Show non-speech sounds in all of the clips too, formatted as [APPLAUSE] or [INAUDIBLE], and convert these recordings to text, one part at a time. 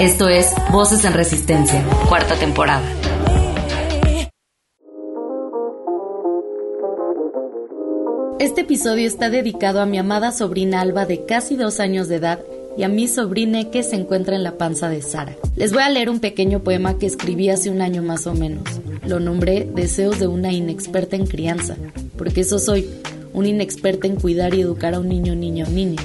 Esto es Voces en Resistencia, cuarta temporada. Este episodio está dedicado a mi amada sobrina Alba de casi dos años de edad y a mi sobrina que se encuentra en la panza de Sara. Les voy a leer un pequeño poema que escribí hace un año más o menos. Lo nombré Deseos de una inexperta en crianza, porque eso soy, una inexperta en cuidar y educar a un niño, niña o niña.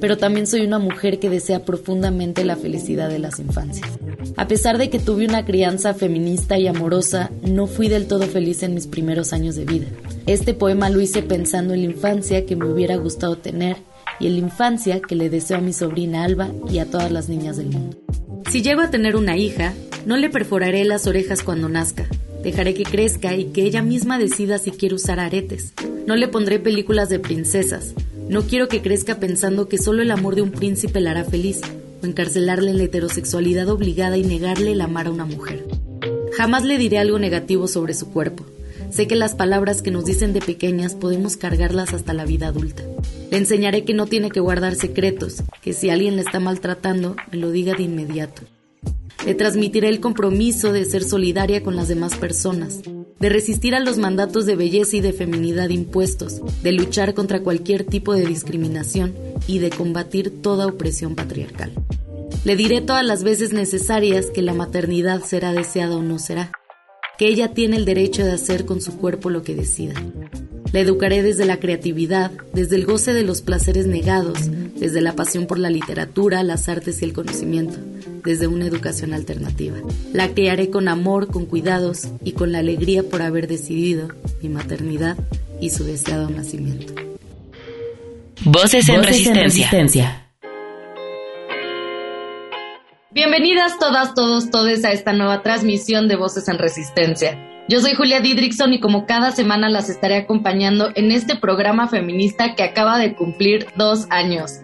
Pero también soy una mujer que desea profundamente la felicidad de las infancias. A pesar de que tuve una crianza feminista y amorosa, no fui del todo feliz en mis primeros años de vida. Este poema lo hice pensando en la infancia que me hubiera gustado tener y en la infancia que le deseo a mi sobrina Alba y a todas las niñas del mundo. Si llego a tener una hija, no le perforaré las orejas cuando nazca. Dejaré que crezca y que ella misma decida si quiere usar aretes. No le pondré películas de princesas. No quiero que crezca pensando que solo el amor de un príncipe la hará feliz, o encarcelarle en la heterosexualidad obligada y negarle el amar a una mujer. Jamás le diré algo negativo sobre su cuerpo. Sé que las palabras que nos dicen de pequeñas podemos cargarlas hasta la vida adulta. Le enseñaré que no tiene que guardar secretos, que si alguien le está maltratando, me lo diga de inmediato. Le transmitiré el compromiso de ser solidaria con las demás personas, de resistir a los mandatos de belleza y de feminidad impuestos, de luchar contra cualquier tipo de discriminación y de combatir toda opresión patriarcal. Le diré todas las veces necesarias que la maternidad será deseada o no será, que ella tiene el derecho de hacer con su cuerpo lo que decida. La educaré desde la creatividad, desde el goce de los placeres negados, desde la pasión por la literatura, las artes y el conocimiento, desde una educación alternativa. La criaré con amor, con cuidados y con la alegría por haber decidido mi maternidad y su deseado nacimiento. Voces en, resistencia. Bienvenidas todas, todos, todes a esta nueva transmisión de Voces en Resistencia. Yo soy Julia Didrickson y como cada semana las estaré acompañando en este programa feminista que acaba de cumplir dos años.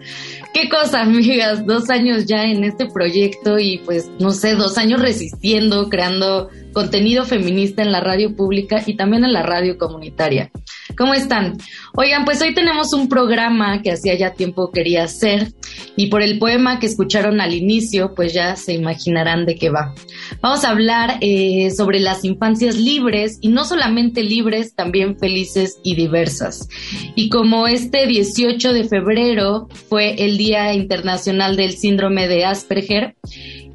Qué cosa, [LAUGHS] amigas, dos años ya en este proyecto y pues no sé, dos años resistiendo, creando contenido feminista en la radio pública y también en la radio comunitaria. ¿Cómo están? Oigan, pues hoy tenemos un programa que hacía ya tiempo quería hacer y por el poema que escucharon al inicio, pues ya se imaginarán de qué va. Vamos a hablar eh, sobre las infancias libres y no solamente libres, también felices y diversas. Y como este 18 de febrero fue el Día Internacional del Síndrome de Asperger,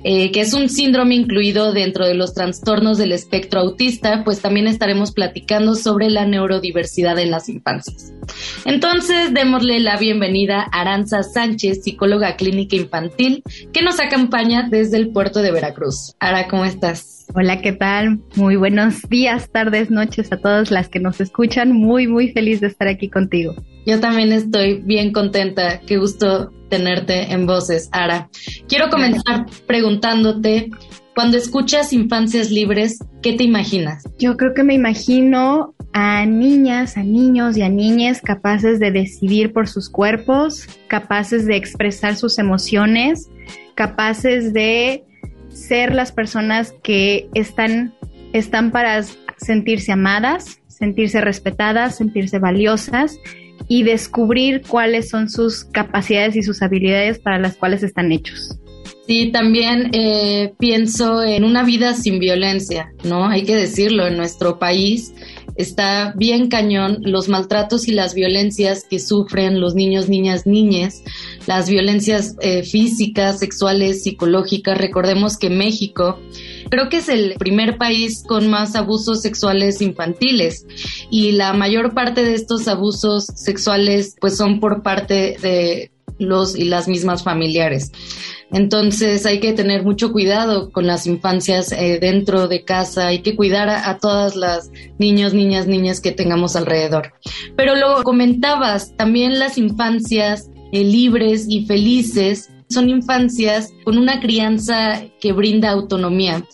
eh, que es un síndrome incluido dentro de los trastornos del espectro autista, pues también estaremos platicando sobre la neurodiversidad en las infancias. Entonces, démosle la bienvenida a Aranza Sánchez, psicóloga clínica infantil, que nos acompaña desde el puerto de Veracruz. Ara, ¿cómo estás? Hola, ¿qué tal? Muy buenos días, tardes, noches a todas las que nos escuchan. Muy, muy feliz de estar aquí contigo. Yo también estoy bien contenta. Qué gusto tenerte en voces, Ara. Quiero comenzar preguntándote, cuando escuchas Infancias Libres, ¿qué te imaginas? Yo creo que me imagino a niñas, a niños y a niñas capaces de decidir por sus cuerpos, capaces de expresar sus emociones, capaces de ser las personas que están, están para sentirse amadas, sentirse respetadas, sentirse valiosas y descubrir cuáles son sus capacidades y sus habilidades para las cuales están hechos. Sí, también eh, pienso en una vida sin violencia, ¿no? Hay que decirlo, en nuestro país está bien cañón los maltratos y las violencias que sufren los niños, niñas, niñas, las violencias eh, físicas, sexuales, psicológicas. Recordemos que México creo que es el primer país con más abusos sexuales infantiles y la mayor parte de estos abusos sexuales pues son por parte de los y las mismas familiares. Entonces hay que tener mucho cuidado con las infancias eh, dentro de casa, hay que cuidar a, todas las niños, niñas, niñas que tengamos alrededor. Pero lo comentabas, también las infancias eh, libres y felices son infancias con una crianza que brinda autonomía.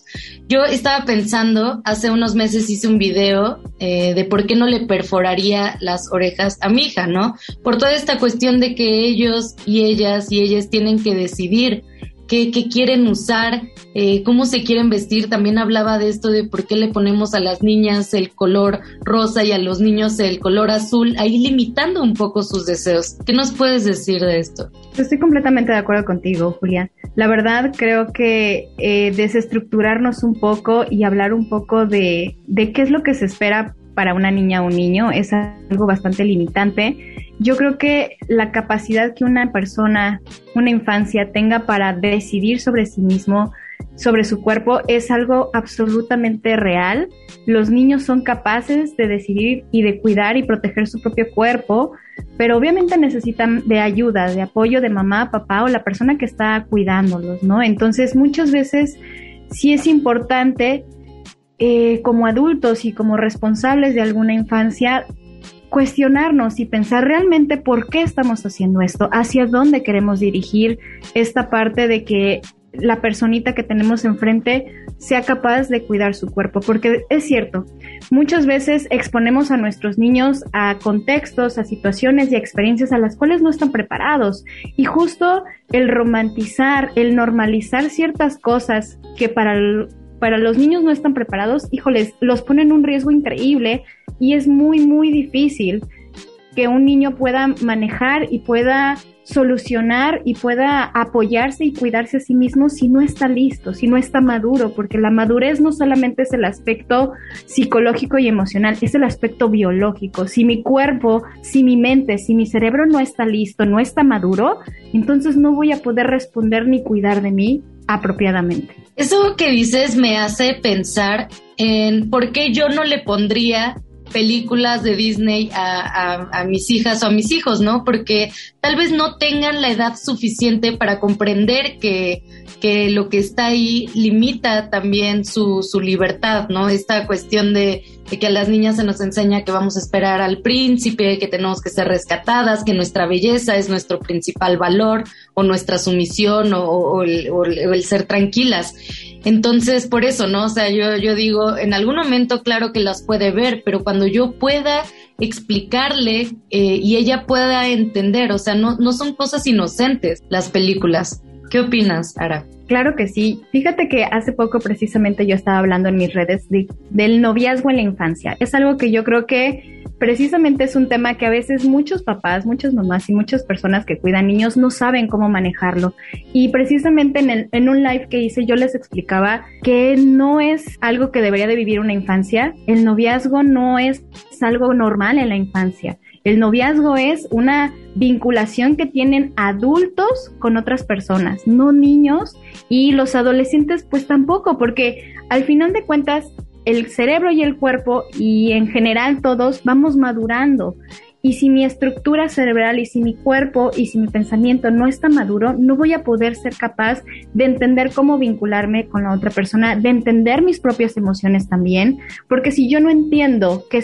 Yo estaba pensando, hace unos meses hice un video eh, de por qué no le perforaría las orejas a mi hija, ¿no? Por toda esta cuestión de que ellos y ellas y ellas tienen que decidir qué, quieren usar, eh, cómo se quieren vestir. También hablaba de esto de por qué le ponemos a las niñas el color rosa y a los niños el color azul, ahí limitando un poco sus deseos. ¿Qué nos puedes decir de esto? Estoy completamente de acuerdo contigo, Julián. La verdad creo que eh, desestructurarnos un poco y hablar un poco de, de qué es lo que se espera para una niña o un niño es algo bastante limitante yo creo que la capacidad que una persona, una infancia tenga para decidir sobre sí mismo, sobre su cuerpo, es algo absolutamente real. Los niños son capaces de decidir y de cuidar y proteger su propio cuerpo, pero obviamente necesitan de ayuda, de apoyo de mamá, papá o la persona que está cuidándolos, ¿no? Entonces muchas veces sí es importante eh, como adultos y como responsables de alguna infancia cuestionarnos y pensar realmente por qué estamos haciendo esto, hacia dónde queremos dirigir esta parte de que la personita que tenemos enfrente sea capaz de cuidar su cuerpo, porque es cierto, muchas veces exponemos a nuestros niños a contextos, a situaciones y experiencias a las cuales no están preparados. Y justo el romantizar, el normalizar ciertas cosas que para para los niños no están preparados, híjoles, los ponen un riesgo increíble y es muy, muy difícil que un niño pueda manejar y pueda solucionar y pueda apoyarse y cuidarse a sí mismo si no está listo, si no está maduro, porque la madurez no solamente es el aspecto psicológico y emocional, es el aspecto biológico. Si mi cuerpo, si mi mente, si mi cerebro no está listo, no está maduro, entonces no voy a poder responder ni cuidar de mí apropiadamente. Eso que dices me hace pensar en por qué yo no le pondría películas de Disney a, mis hijas o a mis hijos, ¿no? Porque tal vez no tengan la edad suficiente para comprender que, que lo que está ahí limita también su, su libertad, ¿no? Esta cuestión de, que a las niñas se nos enseña que vamos a esperar al príncipe, que tenemos que ser rescatadas, que nuestra belleza es nuestro principal valor, o nuestra sumisión, o, el, o el ser tranquilas. Entonces, por eso, ¿no? O sea, yo, yo digo, en algún momento, claro que las puede ver, pero cuando yo pueda explicarle eh, y ella pueda entender, o sea, no, no son cosas inocentes las películas. ¿Qué opinas, Ara? Claro que sí. Fíjate que hace poco precisamente yo estaba hablando en mis redes del noviazgo en la infancia. Es algo que yo creo que precisamente es un tema que a veces muchos papás, muchas mamás y muchas personas que cuidan niños no saben cómo manejarlo. Y precisamente en, el, en un live que hice yo les explicaba que no es algo que debería de vivir una infancia. El noviazgo no es algo normal en la infancia. El noviazgo es una vinculación que tienen adultos con otras personas, no niños y los adolescentes pues tampoco, porque al final de cuentas el cerebro y el cuerpo y en general todos vamos madurando. Y si mi estructura cerebral y si mi cuerpo y si mi pensamiento no está maduro, no voy a poder ser capaz de entender cómo vincularme con la otra persona, de entender mis propias emociones también, porque si yo no entiendo qué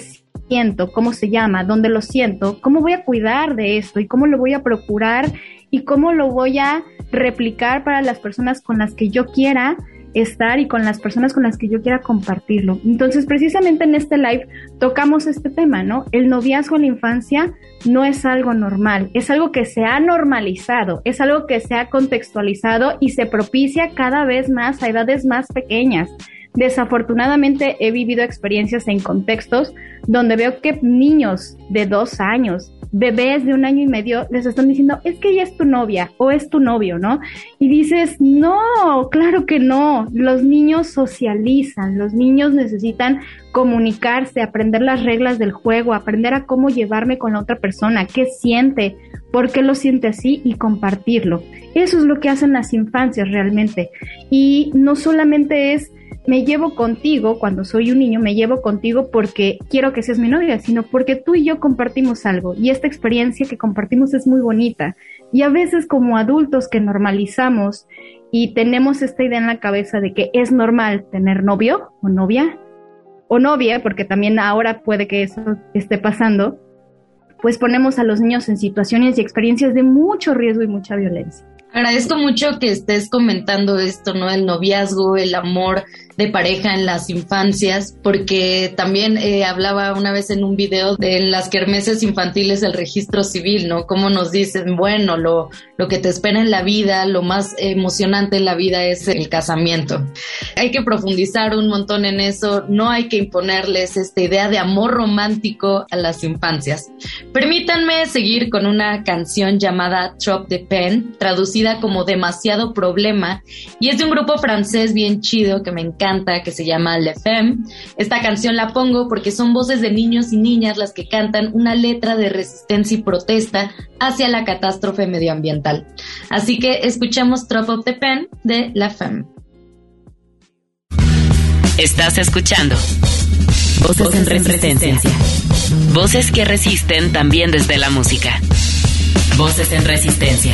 cómo se llama, dónde lo siento, cómo voy a cuidar de esto y cómo lo voy a procurar y cómo lo voy a replicar para las personas con las que yo quiera, estar y con las personas con las que yo quiera compartirlo. Entonces, precisamente en este live tocamos este tema, ¿no? El noviazgo en la infancia no es algo normal, es algo que se ha normalizado, es algo que se ha contextualizado y se propicia cada vez más a edades más pequeñas. Desafortunadamente he vivido experiencias en contextos donde veo que niños de dos años, bebés de un año y medio les están diciendo, es que ella es tu novia o es tu novio, ¿no? Y dices, no, claro que no, los niños socializan, los niños necesitan comunicarse, aprender las reglas del juego, aprender a cómo llevarme con la otra persona, qué siente, por qué lo siente así y compartirlo. Eso es lo que hacen las infancias realmente. Y no solamente es me llevo contigo, cuando soy un niño, me llevo contigo porque quiero que seas mi novia, sino porque tú y yo compartimos algo y esta experiencia que compartimos es muy bonita. Y a veces como adultos que normalizamos y tenemos esta idea en la cabeza de que es normal tener novio o novia, o novia, porque también ahora puede que eso esté pasando, pues ponemos a los niños en situaciones y experiencias de mucho riesgo y mucha violencia. Agradezco mucho que estés comentando esto, ¿no? El noviazgo, el amor de pareja en las infancias, porque también eh, hablaba una vez en un video de las kermeses infantiles del registro civil, ¿no? Cómo nos dicen, bueno, lo, lo que te espera en la vida, lo más emocionante en la vida es el casamiento. Hay que profundizar un montón en eso, no hay que imponerles esta idea de amor romántico a las infancias. Permítanme seguir con una canción llamada Trop de Pen, traducida como Demasiado Problema, y es de un grupo francés bien chido que me encanta, que se llama Le Femme. Esta canción la pongo porque son voces de niños y niñas las que cantan una letra de resistencia y protesta hacia la catástrofe medioambiental. Así que escuchemos Trop of the Pen de La Femme. Estás escuchando Voces, en resistencia. Voces que resisten también desde la música. Voces en resistencia.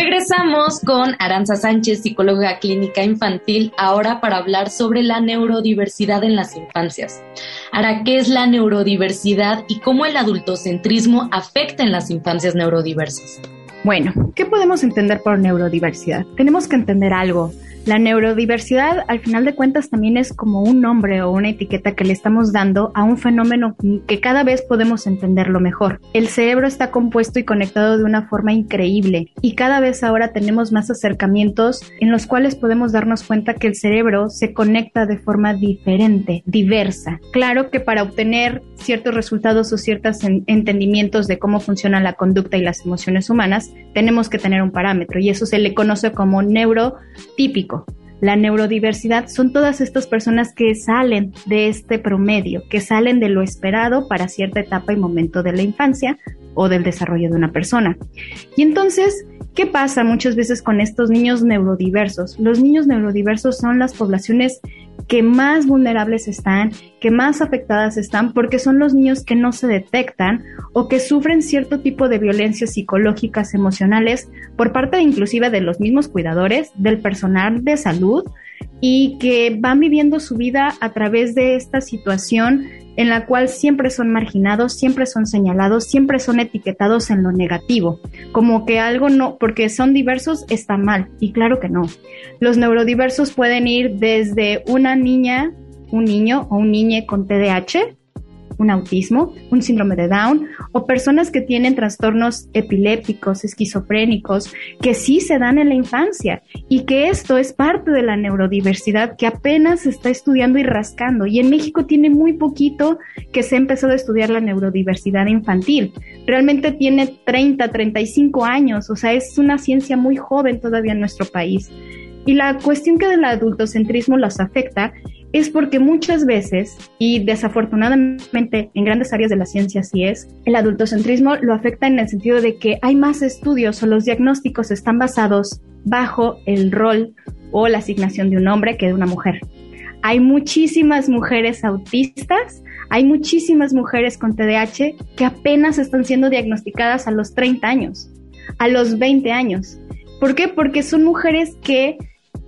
Regresamos con Aranza Sánchez, psicóloga clínica infantil, ahora para hablar sobre la neurodiversidad en las infancias. Ahora, ¿qué es la neurodiversidad y cómo el adultocentrismo afecta en las infancias neurodiversas? Bueno, ¿qué podemos entender por neurodiversidad? Tenemos que entender algo. La neurodiversidad, al final de cuentas, también es como un nombre o una etiqueta que le estamos dando a un fenómeno que cada vez podemos entenderlo mejor. El cerebro está compuesto y conectado de una forma increíble y cada vez ahora tenemos más acercamientos en los cuales podemos darnos cuenta que el cerebro se conecta de forma diferente, diversa. Claro que para obtener ciertos resultados o ciertos entendimientos de cómo funciona la conducta y las emociones humanas, tenemos que tener un parámetro y eso se le conoce como neurotípico la neurodiversidad son todas estas personas que salen de este promedio, que salen de lo esperado para cierta etapa y momento de la infancia o del desarrollo de una persona. Y entonces, ¿qué pasa muchas veces con estos niños neurodiversos? Los niños neurodiversos son las poblaciones que más vulnerables están, que más afectadas están, porque son los niños que no se detectan o que sufren cierto tipo de violencias psicológicas, emocionales, por parte inclusive de los mismos cuidadores, del personal de salud, y que van viviendo su vida a través de esta situación en la cual siempre son marginados, siempre son señalados, siempre son etiquetados en lo negativo, como que algo no, porque son diversos está mal, y claro que no. Los neurodiversos pueden ir desde una niña, un niño o un niñe con TDAH, un autismo, un síndrome de Down o personas que tienen trastornos epilépticos, esquizofrénicos, que sí se dan en la infancia y que esto es parte de la neurodiversidad que apenas se está estudiando y rascando. Y en México tiene muy poquito que se ha empezado a estudiar la neurodiversidad infantil. Realmente tiene 30, 35 años, o sea, es una ciencia muy joven todavía en nuestro país. Y la cuestión que del adultocentrismo los afecta es porque muchas veces, y desafortunadamente en grandes áreas de la ciencia así es, el adultocentrismo lo afecta en el sentido de que hay más estudios o los diagnósticos están basados bajo el rol o la asignación de un hombre que de una mujer. Hay muchísimas mujeres autistas, hay muchísimas mujeres con TDAH que apenas están siendo diagnosticadas a los 30 años, a los 20 años. ¿Por qué? Porque son mujeres que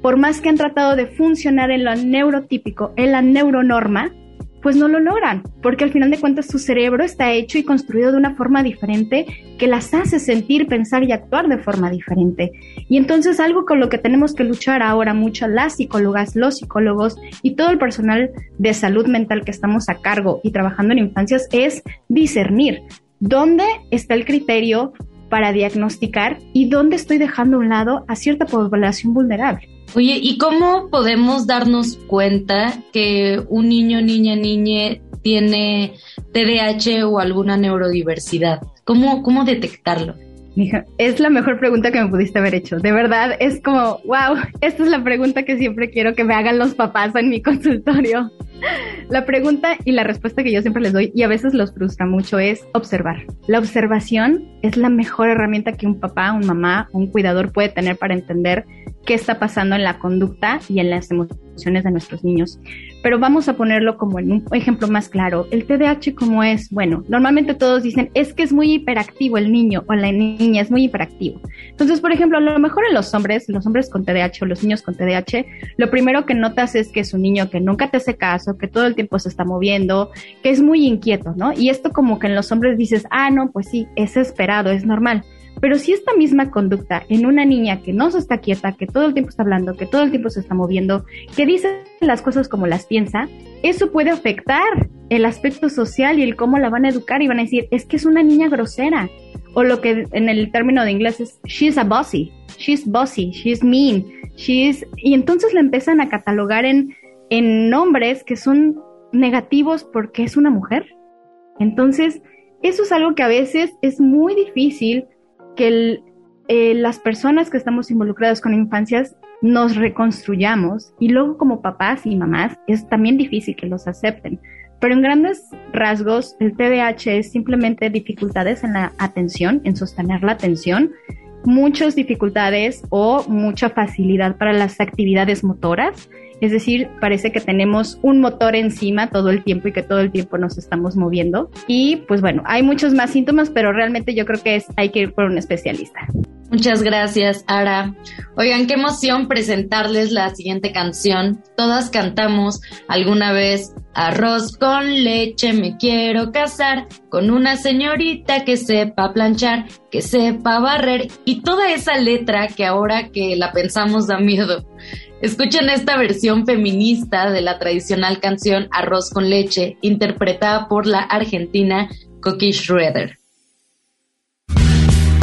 por más que han tratado de funcionar en lo neurotípico, en la neuronorma, pues no lo logran, porque al final de cuentas su cerebro está hecho y construido de una forma diferente que las hace sentir, pensar y actuar de forma diferente. Y entonces algo con lo que tenemos que luchar ahora mucho las psicólogas, los psicólogos y todo el personal de salud mental que estamos a cargo y trabajando en infancias es discernir dónde está el criterio para diagnosticar y dónde estoy dejando a un lado a cierta población vulnerable. Oye, ¿y cómo podemos darnos cuenta que un niño, niña, niñe tiene TDAH o alguna neurodiversidad? ¿Cómo, cómo detectarlo? es la mejor pregunta que me pudiste haber hecho. De verdad, es como, wow, esta es la pregunta que siempre quiero que me hagan los papás en mi consultorio. La pregunta y la respuesta que yo siempre les doy, y a veces los frustra mucho, es observar. La observación es la mejor herramienta que un papá, un mamá, un cuidador puede tener para entender qué está pasando en la conducta y en las emociones de nuestros niños. Pero vamos a ponerlo como en un ejemplo más claro. El TDAH como es, bueno, normalmente todos dicen, es que es muy hiperactivo el niño o la niña, es muy hiperactivo. Entonces, por ejemplo, a lo mejor en los hombres, los hombres con TDAH o los niños con TDAH, lo primero que notas es que es un niño que nunca te hace caso, que todo el tiempo se está moviendo, que es muy inquieto, ¿no? Y esto como que en los hombres dices, ah, no, pues sí, es esperado, es normal. Pero si esta misma conducta en una niña que no se está quieta, que todo el tiempo está hablando, que todo el tiempo se está moviendo, que dice las cosas como las piensa, eso puede afectar el aspecto social y el cómo la van a educar y van a decir, es que es una niña grosera. O lo que en el término de inglés es, she's a bossy, she's bossy, she's mean, she's... Y entonces la empiezan a catalogar en, en nombres que son negativos porque es una mujer. Entonces, eso es algo que a veces es muy difícil que eh, las personas que estamos involucradas con infancias nos reconstruyamos y luego como papás y mamás es también difícil que los acepten. Pero en grandes rasgos, el TDAH es simplemente dificultades en la atención, en sostener la atención, muchas dificultades o mucha facilidad para las actividades motoras. Es decir, parece que tenemos un motor encima todo el tiempo y que todo el tiempo nos estamos moviendo. Y pues bueno, hay muchos más síntomas, pero realmente yo creo que es, hay que ir por un especialista. Muchas gracias, Ara. Oigan, qué emoción presentarles la siguiente canción. Todas cantamos alguna vez arroz con leche, me quiero casar con una señorita que sepa planchar, que sepa barrer y toda esa letra que ahora que la pensamos da miedo. Escuchen esta versión feminista de la tradicional canción Arroz con leche, interpretada por la argentina Coqui Schroeder.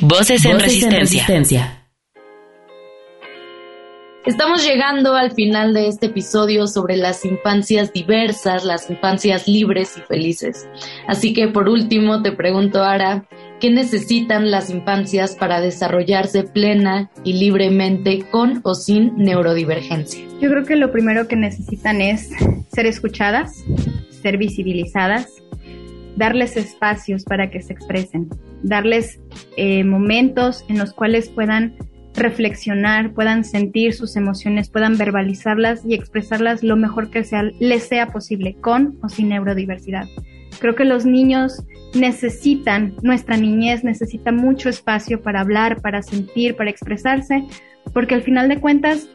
Voces en, resistencia. Estamos llegando al final de este episodio sobre las infancias diversas, las infancias libres y felices. Así que por último te pregunto, Ara, ¿qué necesitan las infancias para desarrollarse plena y libremente con o sin neurodivergencia? Yo creo que lo primero que necesitan es ser escuchadas, ser visibilizadas, darles espacios para que se expresen, darles eh, momentos en los cuales puedan reflexionar, puedan sentir sus emociones, puedan verbalizarlas y expresarlas lo mejor que sea, les sea posible, con o sin neurodiversidad. Creo que los niños necesitan, nuestra niñez necesita mucho espacio para hablar, para sentir, para expresarse, porque al final de cuentas,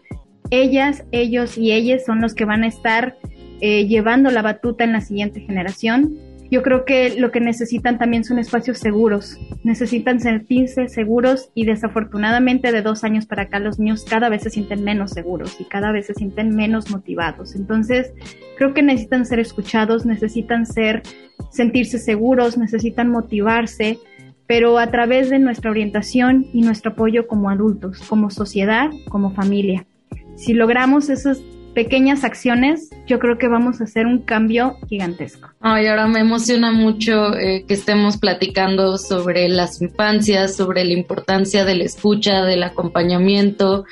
ellas, ellos y ellas son los que van a estar eh, llevando la batuta en la siguiente generación yo creo que lo que necesitan también son espacios seguros, necesitan sentirse seguros y desafortunadamente de dos años para acá los niños cada vez se sienten menos seguros y cada vez se sienten menos motivados. Entonces, creo que necesitan ser escuchados, necesitan ser, sentirse seguros, necesitan motivarse, pero a través de nuestra orientación y nuestro apoyo como adultos, como sociedad, como familia. Si logramos esos pequeñas acciones, yo creo que vamos a hacer un cambio gigantesco. Ay, ahora me emociona mucho eh, que estemos platicando sobre las infancias, sobre la importancia de la escucha, del acompañamiento.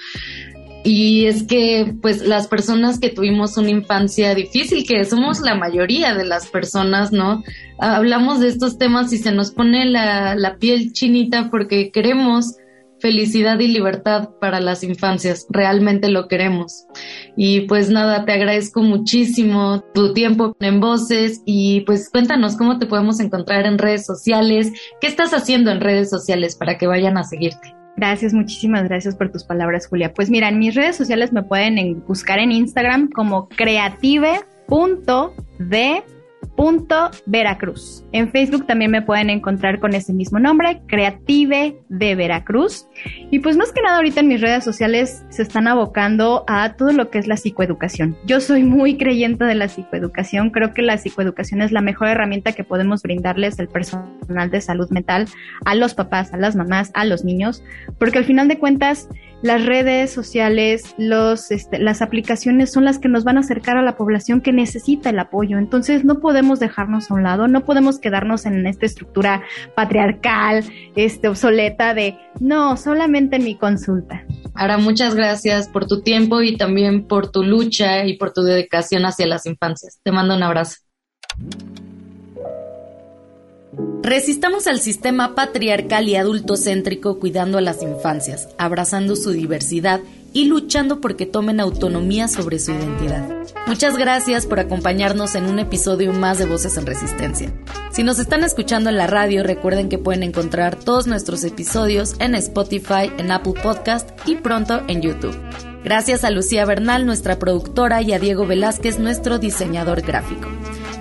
Y es que, pues, las personas que tuvimos una infancia difícil, que somos la mayoría de las personas, ¿no? Hablamos de estos temas y se nos pone la, la piel chinita porque queremos felicidad y libertad para las infancias. Realmente lo queremos. Y pues nada, te agradezco muchísimo tu tiempo en voces y pues cuéntanos cómo te podemos encontrar en redes sociales. ¿Qué estás haciendo en redes sociales para que vayan a seguirte? Gracias, muchísimas gracias por tus palabras, Julia. Pues mira, en mis redes sociales me pueden buscar en Instagram como creative.de Veracruz. En Facebook también me pueden encontrar con ese mismo nombre, Creative de Veracruz. Y pues más que nada ahorita en mis redes sociales se están abocando a todo lo que es la psicoeducación. Yo soy muy creyente de la psicoeducación, creo que la psicoeducación es la mejor herramienta que podemos brindarles el personal de salud mental a los papás, a las mamás, a los niños, porque al final de cuentas las redes sociales, los, este, las aplicaciones son las que nos van a acercar a la población que necesita el apoyo. Entonces no podemos dejarnos a un lado, no podemos quedarnos en esta estructura patriarcal, este, obsoleta de no, solamente en mi consulta. Ahora, muchas gracias por tu tiempo y también por tu lucha y por tu dedicación hacia las infancias. Te mando un abrazo. Resistamos al sistema patriarcal y adultocéntrico cuidando a las infancias, abrazando su diversidad y luchando porque tomen autonomía sobre su identidad. Muchas gracias por acompañarnos en un episodio más de Voces en Resistencia. Si nos están escuchando en la radio, recuerden que pueden encontrar todos nuestros episodios en Spotify, en Apple Podcast y pronto en YouTube. Gracias a Lucía Bernal, nuestra productora, y a Diego Velázquez, nuestro diseñador gráfico.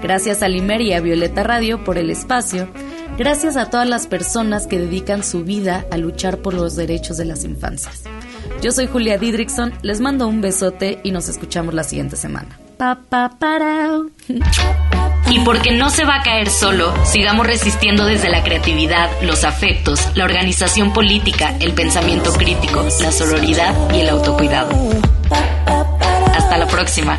Gracias a Limer y a Violeta Radio por el espacio. Gracias a todas las personas que dedican su vida a luchar por los derechos de las infancias. Yo soy Julia Didrickson, les mando un besote y nos escuchamos la siguiente semana. Pa, pa, para. Y porque no se va a caer solo, sigamos resistiendo desde la creatividad, los afectos, la organización política, el pensamiento crítico, la sororidad y el autocuidado. Hasta la próxima.